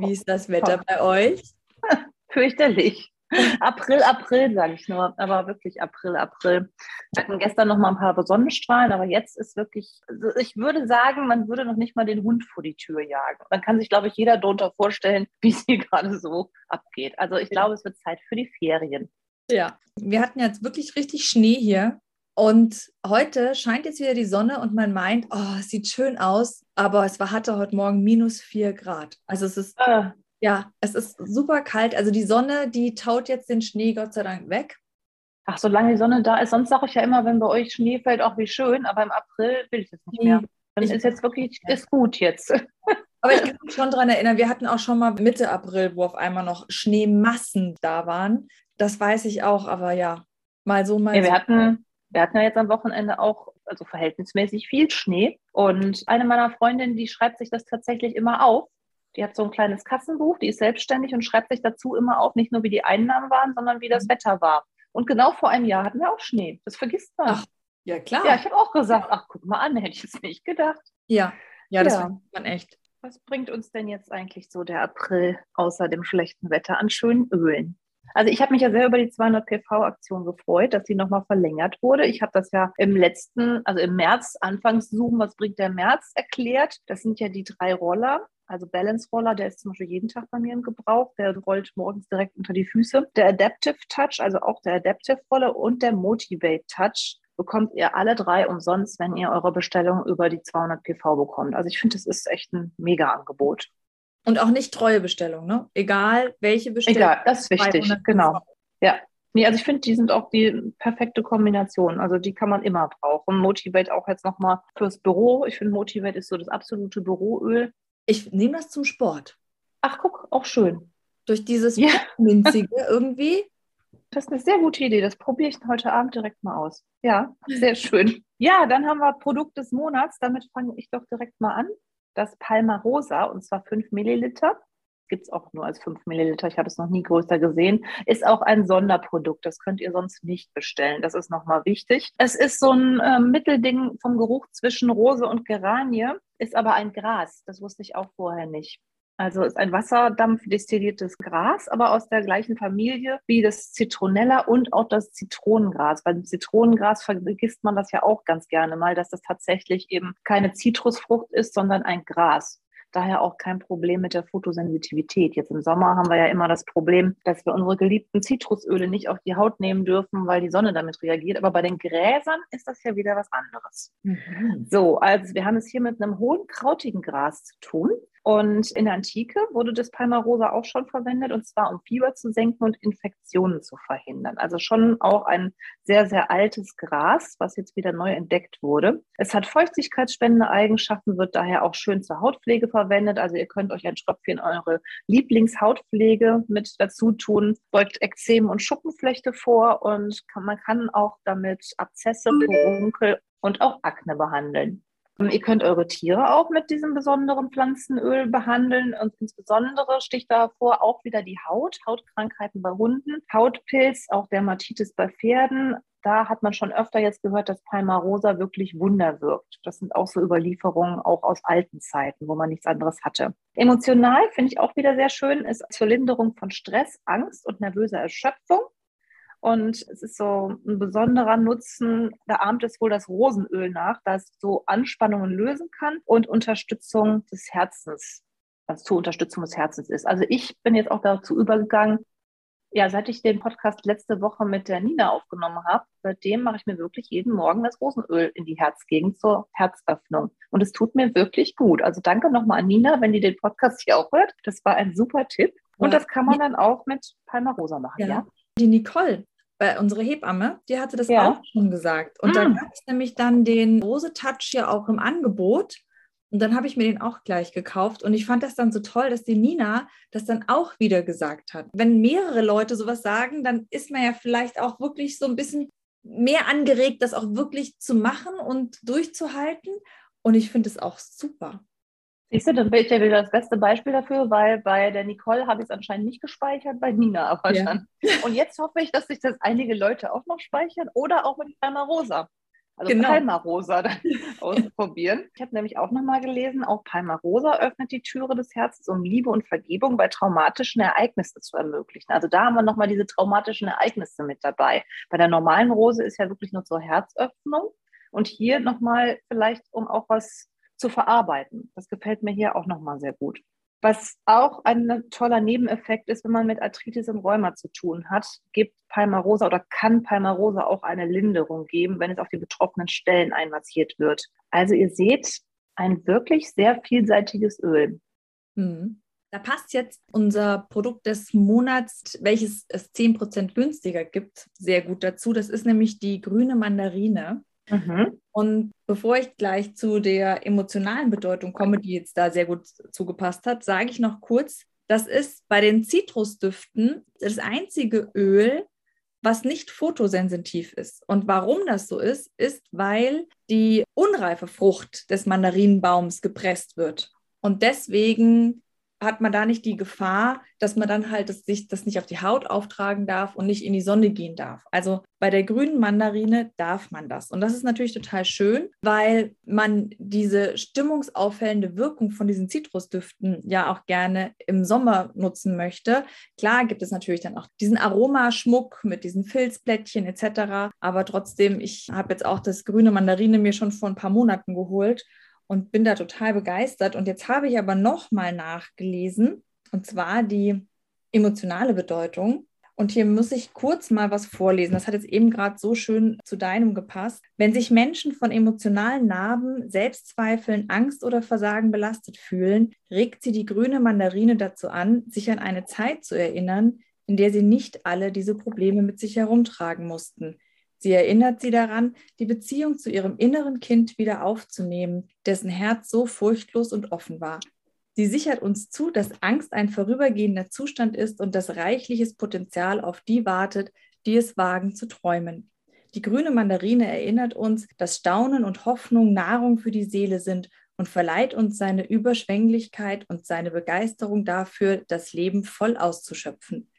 wie ist das Wetter bei euch? Fürchterlich. April, April, sage ich nur, aber wirklich April, April. Wir hatten gestern noch mal ein paar Sonnenstrahlen, aber jetzt ist wirklich, also ich würde sagen, man würde noch nicht mal den Hund vor die Tür jagen. Man kann sich, glaube ich, jeder darunter vorstellen, wie es hier gerade so abgeht. Also ich glaube, es wird Zeit für die Ferien. Ja, wir hatten jetzt wirklich richtig Schnee hier und heute scheint jetzt wieder die Sonne und man meint, oh, es sieht schön aus, aber es war, hatte heute Morgen minus vier Grad. Also es ist, ah. ja, es ist super kalt. Also die Sonne, die taut jetzt den Schnee Gott sei Dank weg. Ach, solange die Sonne da ist, sonst sage ich ja immer, wenn bei euch Schnee fällt, auch wie schön, aber im April will ich das nicht mehr. Dann ich ist jetzt wirklich, ist gut jetzt. Aber ich kann mich schon daran erinnern, wir hatten auch schon mal Mitte April, wo auf einmal noch Schneemassen da waren. Das weiß ich auch, aber ja, mal so, mal ja, so. Wir hatten, wir hatten ja jetzt am Wochenende auch also verhältnismäßig viel Schnee. Und eine meiner Freundinnen, die schreibt sich das tatsächlich immer auf. Die hat so ein kleines Kassenbuch, die ist selbstständig und schreibt sich dazu immer auf, nicht nur wie die Einnahmen waren, sondern wie das mhm. Wetter war. Und genau vor einem Jahr hatten wir auch Schnee. Das vergisst man. Ach, ja, klar. Ja, ich habe auch gesagt, ach, guck mal an, hätte ich es nicht gedacht. Ja, ja, das ja. vergisst man echt. Was bringt uns denn jetzt eigentlich so der April außer dem schlechten Wetter an schönen Ölen? Also ich habe mich ja sehr über die 200 PV-Aktion gefreut, dass sie nochmal verlängert wurde. Ich habe das ja im letzten, also im März, anfangs Zoom, was bringt der März, erklärt. Das sind ja die drei Roller. Also Balance Roller, der ist zum Beispiel jeden Tag bei mir im Gebrauch. Der rollt morgens direkt unter die Füße. Der Adaptive Touch, also auch der Adaptive Roller und der Motivate Touch bekommt ihr alle drei umsonst, wenn ihr eure Bestellung über die 200 PV bekommt. Also ich finde, das ist echt ein Mega-Angebot. Und auch nicht treue Bestellung, ne? Egal welche Bestellung. Egal, das ist wichtig, genau. Ja. Nee, also ich finde, die sind auch die perfekte Kombination. Also die kann man immer brauchen. Motivate auch jetzt nochmal fürs Büro. Ich finde, Motivate ist so das absolute Büroöl. Ich nehme das zum Sport. Ach, guck, auch schön. Durch dieses ja. Minzige irgendwie. Das ist eine sehr gute Idee. Das probiere ich heute Abend direkt mal aus. Ja, sehr schön. Ja, dann haben wir Produkt des Monats. Damit fange ich doch direkt mal an das Palma Rosa und zwar 5 Milliliter. Gibt es auch nur als 5 Milliliter. Ich habe es noch nie größer gesehen. Ist auch ein Sonderprodukt. Das könnt ihr sonst nicht bestellen. Das ist nochmal wichtig. Es ist so ein äh, Mittelding vom Geruch zwischen Rose und Geranie, ist aber ein Gras. Das wusste ich auch vorher nicht. Also ist ein wasserdampfdestilliertes Gras, aber aus der gleichen Familie wie das Zitronella und auch das Zitronengras. Beim Zitronengras vergisst man das ja auch ganz gerne mal, dass das tatsächlich eben keine Zitrusfrucht ist, sondern ein Gras. Daher auch kein Problem mit der Photosensitivität. Jetzt im Sommer haben wir ja immer das Problem, dass wir unsere geliebten Zitrusöle nicht auf die Haut nehmen dürfen, weil die Sonne damit reagiert. Aber bei den Gräsern ist das ja wieder was anderes. Mhm. So, also wir haben es hier mit einem hohen krautigen Gras zu tun. Und in der Antike wurde das Palmarosa auch schon verwendet, und zwar um Fieber zu senken und Infektionen zu verhindern. Also schon auch ein sehr, sehr altes Gras, was jetzt wieder neu entdeckt wurde. Es hat feuchtigkeitsspendende Eigenschaften, wird daher auch schön zur Hautpflege verwendet. Also ihr könnt euch ein Tröpfchen eure Lieblingshautpflege mit dazu tun, beugt Ekzem und Schuppenflechte vor und kann, man kann auch damit Abzesse, Furunkel und auch Akne behandeln. Ihr könnt eure Tiere auch mit diesem besonderen Pflanzenöl behandeln und insbesondere sticht davor auch wieder die Haut, Hautkrankheiten bei Hunden, Hautpilz, auch Dermatitis bei Pferden. Da hat man schon öfter jetzt gehört, dass Palmarosa wirklich Wunder wirkt. Das sind auch so Überlieferungen auch aus alten Zeiten, wo man nichts anderes hatte. Emotional finde ich auch wieder sehr schön, ist zur Linderung von Stress, Angst und nervöser Erschöpfung. Und es ist so ein besonderer Nutzen, da ahmt es wohl das Rosenöl nach, das so Anspannungen lösen kann und Unterstützung des Herzens, was zur Unterstützung des Herzens ist. Also ich bin jetzt auch dazu übergegangen, ja, seit ich den Podcast letzte Woche mit der Nina aufgenommen habe, seitdem mache ich mir wirklich jeden Morgen das Rosenöl in die Herzgegend zur Herzöffnung. Und es tut mir wirklich gut. Also danke nochmal an Nina, wenn die den Podcast hier auch hört. Das war ein super Tipp. Und das kann man dann auch mit Palmarosa machen, ja? ja? Die Nicole, bei unsere Hebamme, die hatte das ja. auch schon gesagt. Und mm. da gab es nämlich dann den Rose Touch ja auch im Angebot. Und dann habe ich mir den auch gleich gekauft. Und ich fand das dann so toll, dass die Nina das dann auch wieder gesagt hat. Wenn mehrere Leute sowas sagen, dann ist man ja vielleicht auch wirklich so ein bisschen mehr angeregt, das auch wirklich zu machen und durchzuhalten. Und ich finde es auch super. Siehst du, dann bin ich ja wieder das beste Beispiel dafür, weil bei der Nicole habe ich es anscheinend nicht gespeichert, bei Nina aber ja. schon. Und jetzt hoffe ich, dass sich das einige Leute auch noch speichern oder auch mit Palma Rosa. Also genau. Palma Rosa dann ausprobieren. Ich habe nämlich auch nochmal gelesen, auch Palma Rosa öffnet die Türe des Herzens, um Liebe und Vergebung bei traumatischen Ereignissen zu ermöglichen. Also da haben wir nochmal diese traumatischen Ereignisse mit dabei. Bei der normalen Rose ist ja wirklich nur zur Herzöffnung. Und hier nochmal vielleicht, um auch was zu verarbeiten. Das gefällt mir hier auch nochmal sehr gut. Was auch ein toller Nebeneffekt ist, wenn man mit Arthritis und Rheuma zu tun hat, gibt Palmarosa oder kann Palmarosa auch eine Linderung geben, wenn es auf die betroffenen Stellen einmassiert wird. Also ihr seht, ein wirklich sehr vielseitiges Öl. Hm. Da passt jetzt unser Produkt des Monats, welches es 10% günstiger gibt, sehr gut dazu. Das ist nämlich die grüne Mandarine. Mhm. Und bevor ich gleich zu der emotionalen Bedeutung komme, die jetzt da sehr gut zugepasst hat, sage ich noch kurz, das ist bei den Zitrusdüften das einzige Öl, was nicht fotosensitiv ist. Und warum das so ist, ist, weil die unreife Frucht des Mandarinenbaums gepresst wird. Und deswegen hat man da nicht die Gefahr, dass man dann halt das, sich das nicht auf die Haut auftragen darf und nicht in die Sonne gehen darf. Also bei der grünen Mandarine darf man das. Und das ist natürlich total schön, weil man diese stimmungsauffällende Wirkung von diesen Zitrusdüften ja auch gerne im Sommer nutzen möchte. Klar gibt es natürlich dann auch diesen Aromaschmuck mit diesen Filzblättchen etc. Aber trotzdem, ich habe jetzt auch das grüne Mandarine mir schon vor ein paar Monaten geholt und bin da total begeistert. Und jetzt habe ich aber nochmal nachgelesen, und zwar die emotionale Bedeutung. Und hier muss ich kurz mal was vorlesen. Das hat jetzt eben gerade so schön zu deinem gepasst. Wenn sich Menschen von emotionalen Narben, Selbstzweifeln, Angst oder Versagen belastet fühlen, regt sie die grüne Mandarine dazu an, sich an eine Zeit zu erinnern, in der sie nicht alle diese Probleme mit sich herumtragen mussten. Sie erinnert sie daran, die Beziehung zu ihrem inneren Kind wieder aufzunehmen, dessen Herz so furchtlos und offen war. Sie sichert uns zu, dass Angst ein vorübergehender Zustand ist und dass reichliches Potenzial auf die wartet, die es wagen zu träumen. Die grüne Mandarine erinnert uns, dass Staunen und Hoffnung Nahrung für die Seele sind und verleiht uns seine Überschwänglichkeit und seine Begeisterung dafür, das Leben voll auszuschöpfen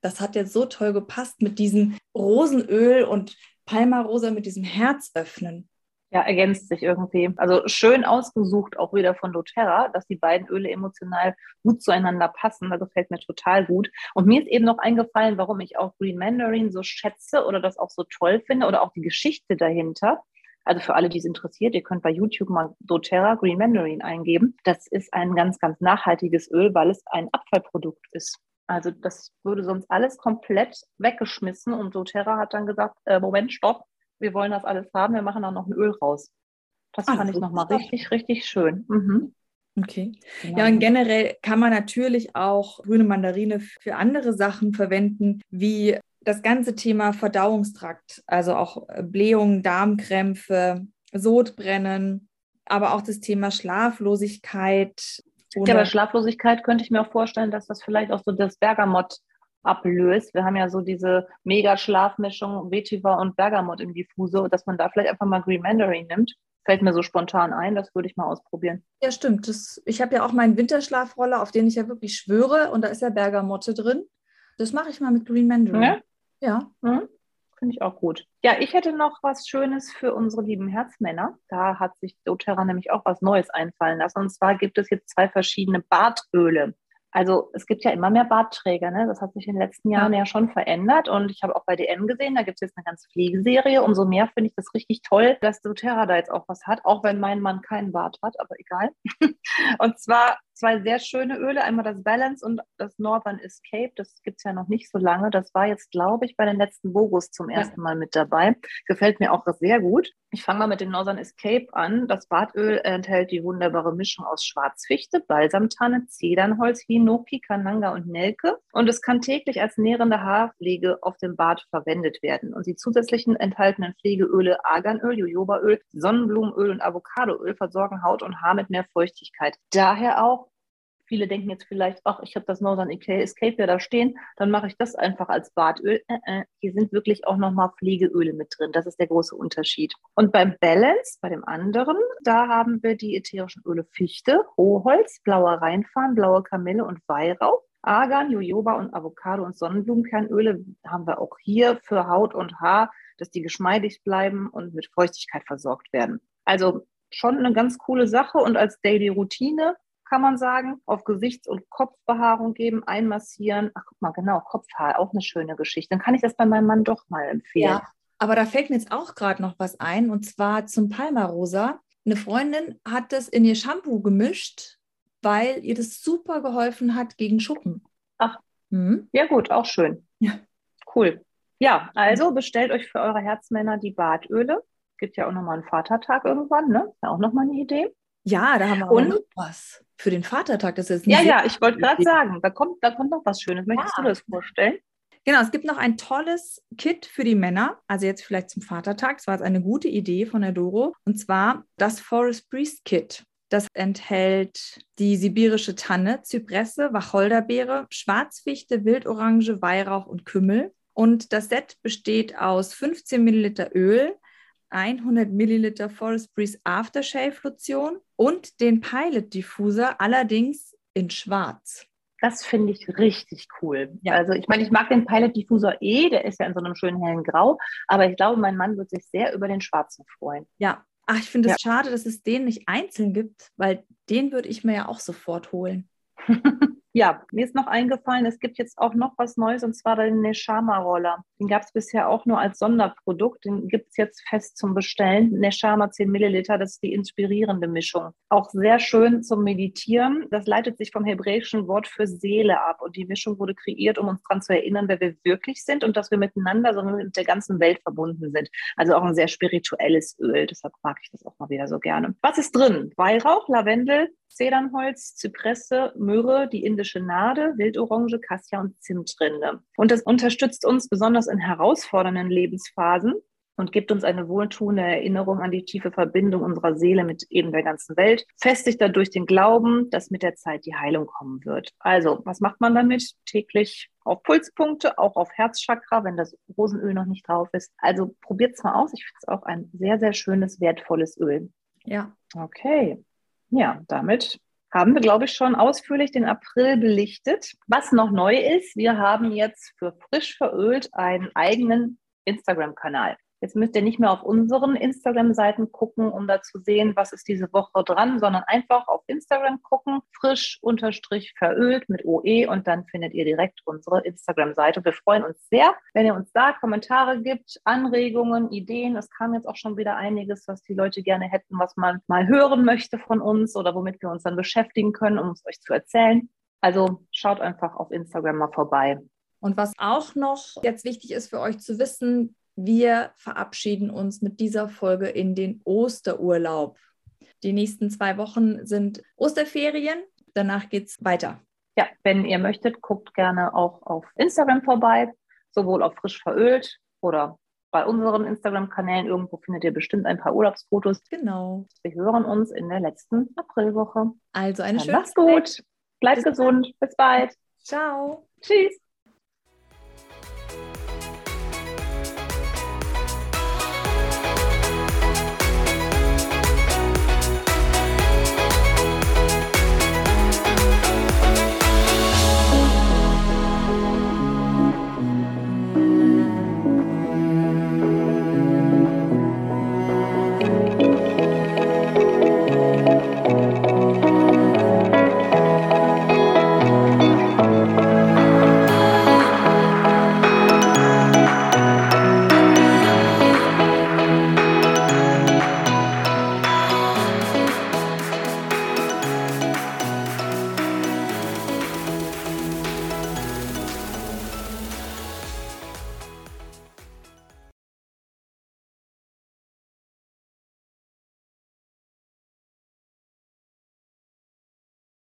das hat jetzt so toll gepasst mit diesem Rosenöl und Palmarosa mit diesem Herz öffnen. Ja, ergänzt sich irgendwie. Also schön ausgesucht auch wieder von doTERRA, dass die beiden Öle emotional gut zueinander passen. Das gefällt mir total gut. Und mir ist eben noch eingefallen, warum ich auch Green Mandarin so schätze oder das auch so toll finde oder auch die Geschichte dahinter. Also für alle, die es interessiert, ihr könnt bei YouTube mal doTERRA Green Mandarin eingeben. Das ist ein ganz, ganz nachhaltiges Öl, weil es ein Abfallprodukt ist. Also das würde sonst alles komplett weggeschmissen und doTERRA hat dann gesagt, äh, Moment, stopp, wir wollen das alles haben, wir machen da noch ein Öl raus. Das Ach, fand ich nochmal richtig, richtig schön. Mhm. Okay. Genau. Ja, und generell kann man natürlich auch grüne Mandarine für andere Sachen verwenden, wie das ganze Thema Verdauungstrakt, also auch Blähungen, Darmkrämpfe, Sodbrennen, aber auch das Thema Schlaflosigkeit? Ja, bei Schlaflosigkeit könnte ich mir auch vorstellen, dass das vielleicht auch so das Bergamott ablöst. Wir haben ja so diese Mega-Schlafmischung Vetiver und Bergamott im Diffuse, dass man da vielleicht einfach mal Green Mandarin nimmt. Fällt mir so spontan ein, das würde ich mal ausprobieren. Ja, stimmt. Das, ich habe ja auch meinen Winterschlafroller, auf den ich ja wirklich schwöre, und da ist ja Bergamotte drin. Das mache ich mal mit Green Mandarin. Ja. ja. Mhm. Finde ich auch gut. Ja, ich hätte noch was Schönes für unsere lieben Herzmänner. Da hat sich doTERRA nämlich auch was Neues einfallen lassen. Und zwar gibt es jetzt zwei verschiedene Bartöle. Also es gibt ja immer mehr Bartträger, ne? Das hat sich in den letzten Jahren ja, ja schon verändert. Und ich habe auch bei DM gesehen, da gibt es jetzt eine ganze Pflegeserie. Umso mehr finde ich das richtig toll, dass doTERRA da jetzt auch was hat, auch wenn mein Mann keinen Bart hat, aber egal. und zwar zwei sehr schöne Öle, einmal das Balance und das Northern Escape. Das gibt es ja noch nicht so lange. Das war jetzt, glaube ich, bei den letzten Vogos zum ersten Mal mit dabei. Gefällt mir auch sehr gut. Ich fange mal mit dem Northern Escape an. Das Badöl enthält die wunderbare Mischung aus Schwarzfichte, Balsamtanne, Zedernholz, Hinoki, Kananga und Nelke. Und es kann täglich als nährende Haarpflege auf dem Bad verwendet werden. Und die zusätzlichen enthaltenen Pflegeöle Arganöl, Jojobaöl, Sonnenblumenöl und Avocadoöl versorgen Haut und Haar mit mehr Feuchtigkeit. Daher auch Viele denken jetzt vielleicht, ach, ich habe das Northern Escape ja da stehen, dann mache ich das einfach als Badöl. Äh, äh, hier sind wirklich auch nochmal Pflegeöle mit drin. Das ist der große Unterschied. Und beim Balance, bei dem anderen, da haben wir die ätherischen Öle Fichte, Rohholz, blauer Rheinfarn, blaue Kamille und Weihrauch. Argan, Jojoba und Avocado und Sonnenblumenkernöle haben wir auch hier für Haut und Haar, dass die geschmeidig bleiben und mit Feuchtigkeit versorgt werden. Also schon eine ganz coole Sache und als Daily Routine kann man sagen, auf Gesichts- und Kopfbehaarung geben, einmassieren. Ach, guck mal, genau, Kopfhaar, auch eine schöne Geschichte. Dann kann ich das bei meinem Mann doch mal empfehlen. Ja, aber da fällt mir jetzt auch gerade noch was ein und zwar zum Palmarosa. Eine Freundin hat das in ihr Shampoo gemischt, weil ihr das super geholfen hat gegen Schuppen. Ach, mhm. ja gut, auch schön. Ja. Cool. Ja, also bestellt euch für eure Herzmänner die Badöle. Gibt ja auch nochmal einen Vatertag irgendwann, ne? Ist ja auch nochmal eine Idee. Ja, da haben wir und, auch noch was für den Vatertag. Das ist ja, ja, ich wollte gerade sagen, da kommt, da kommt noch was Schönes. Möchtest ja. du das vorstellen? Genau, es gibt noch ein tolles Kit für die Männer, also jetzt vielleicht zum Vatertag. Das war jetzt eine gute Idee von der Doro. Und zwar das Forest Priest Kit. Das enthält die sibirische Tanne, Zypresse, Wacholderbeere, Schwarzfichte, Wildorange, Weihrauch und Kümmel. Und das Set besteht aus 15 Milliliter Öl, 100 Milliliter Forest Breeze Aftershave Lotion und den Pilot Diffuser, allerdings in schwarz. Das finde ich richtig cool. Ja. Also ich meine, ich mag den Pilot Diffuser eh, der ist ja in so einem schönen hellen Grau, aber ich glaube, mein Mann wird sich sehr über den schwarzen freuen. Ja, ach, ich finde es ja. schade, dass es den nicht einzeln gibt, weil den würde ich mir ja auch sofort holen. Ja, mir ist noch eingefallen, es gibt jetzt auch noch was Neues und zwar den Neshama-Roller. Den gab es bisher auch nur als Sonderprodukt. Den gibt es jetzt fest zum Bestellen. Neshama 10 Milliliter, das ist die inspirierende Mischung. Auch sehr schön zum Meditieren. Das leitet sich vom hebräischen Wort für Seele ab. Und die Mischung wurde kreiert, um uns daran zu erinnern, wer wir wirklich sind und dass wir miteinander, sondern mit der ganzen Welt verbunden sind. Also auch ein sehr spirituelles Öl. Deshalb mag ich das auch mal wieder so gerne. Was ist drin? Weihrauch, Lavendel, Zedernholz, Zypresse, Myrrhe, die indische Nade, Wildorange, Kassia und Zimtrinde. Und das unterstützt uns besonders in herausfordernden Lebensphasen und gibt uns eine wohltuende Erinnerung an die tiefe Verbindung unserer Seele mit eben der ganzen Welt, festigt dadurch den Glauben, dass mit der Zeit die Heilung kommen wird. Also, was macht man damit? Täglich auf Pulspunkte, auch auf Herzchakra, wenn das Rosenöl noch nicht drauf ist. Also probiert es mal aus. Ich finde es auch ein sehr, sehr schönes, wertvolles Öl. Ja. Okay. Ja, damit haben wir, glaube ich, schon ausführlich den April belichtet. Was noch neu ist, wir haben jetzt für frisch verölt einen eigenen Instagram-Kanal. Jetzt müsst ihr nicht mehr auf unseren Instagram-Seiten gucken, um da zu sehen, was ist diese Woche dran, sondern einfach auf Instagram gucken, frisch unterstrich verölt mit OE und dann findet ihr direkt unsere Instagram-Seite. Wir freuen uns sehr, wenn ihr uns da Kommentare gibt, Anregungen, Ideen. Es kam jetzt auch schon wieder einiges, was die Leute gerne hätten, was man mal hören möchte von uns oder womit wir uns dann beschäftigen können, um es euch zu erzählen. Also schaut einfach auf Instagram mal vorbei. Und was auch noch jetzt wichtig ist für euch zu wissen, wir verabschieden uns mit dieser Folge in den Osterurlaub. Die nächsten zwei Wochen sind Osterferien. Danach geht es weiter. Ja, wenn ihr möchtet, guckt gerne auch auf Instagram vorbei, sowohl auf frisch verölt oder bei unseren Instagram-Kanälen. Irgendwo findet ihr bestimmt ein paar Urlaubsfotos. Genau. Wir hören uns in der letzten Aprilwoche. Also eine schöne Macht's gut. Bleibt Bis gesund. Bis bald. Ciao. Tschüss.